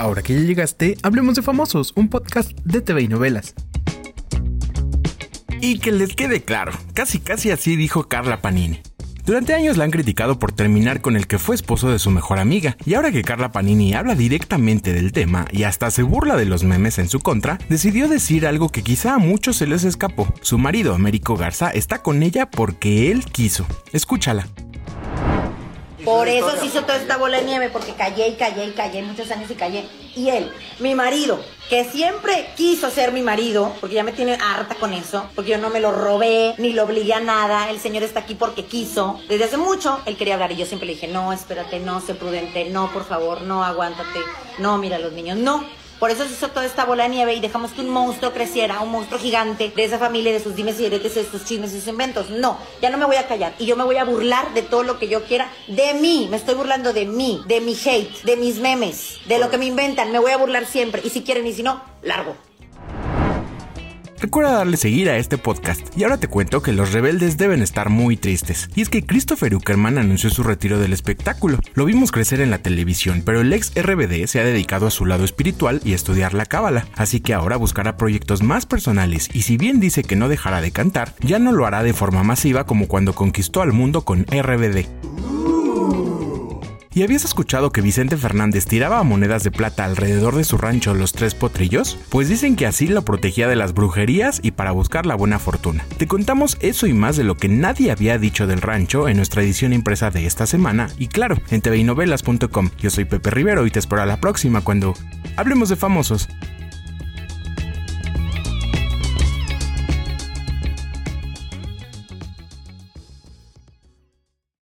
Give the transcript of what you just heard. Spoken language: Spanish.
Ahora que ya llegaste, hablemos de Famosos, un podcast de TV y novelas. Y que les quede claro, casi casi así dijo Carla Panini. Durante años la han criticado por terminar con el que fue esposo de su mejor amiga, y ahora que Carla Panini habla directamente del tema y hasta se burla de los memes en su contra, decidió decir algo que quizá a muchos se les escapó. Su marido, Américo Garza, está con ella porque él quiso. Escúchala. Por eso se hizo toda esta bola de nieve, porque callé y callé y callé muchos años y callé. Y él, mi marido, que siempre quiso ser mi marido, porque ya me tiene harta con eso, porque yo no me lo robé, ni lo obligué a nada, el señor está aquí porque quiso. Desde hace mucho él quería hablar y yo siempre le dije, no, espérate, no, sé prudente, no, por favor, no, aguántate, no, mira a los niños, no. Por eso se hizo toda esta bola de nieve y dejamos que un monstruo creciera, un monstruo gigante de esa familia, de sus dimes y diretes, de sus chismes y sus inventos. No, ya no me voy a callar y yo me voy a burlar de todo lo que yo quiera, de mí, me estoy burlando de mí, de mi hate, de mis memes, de lo que me inventan, me voy a burlar siempre y si quieren y si no, largo. Recuerda darle seguir a este podcast. Y ahora te cuento que los rebeldes deben estar muy tristes. Y es que Christopher Uckerman anunció su retiro del espectáculo. Lo vimos crecer en la televisión, pero el ex RBD se ha dedicado a su lado espiritual y estudiar la cábala. Así que ahora buscará proyectos más personales y si bien dice que no dejará de cantar, ya no lo hará de forma masiva como cuando conquistó al mundo con RBD. ¿Y habías escuchado que Vicente Fernández tiraba monedas de plata alrededor de su rancho Los Tres Potrillos? Pues dicen que así lo protegía de las brujerías y para buscar la buena fortuna. Te contamos eso y más de lo que nadie había dicho del rancho en nuestra edición impresa de esta semana y claro, en tvinovelas.com. Yo soy Pepe Rivero y te espero a la próxima cuando hablemos de famosos.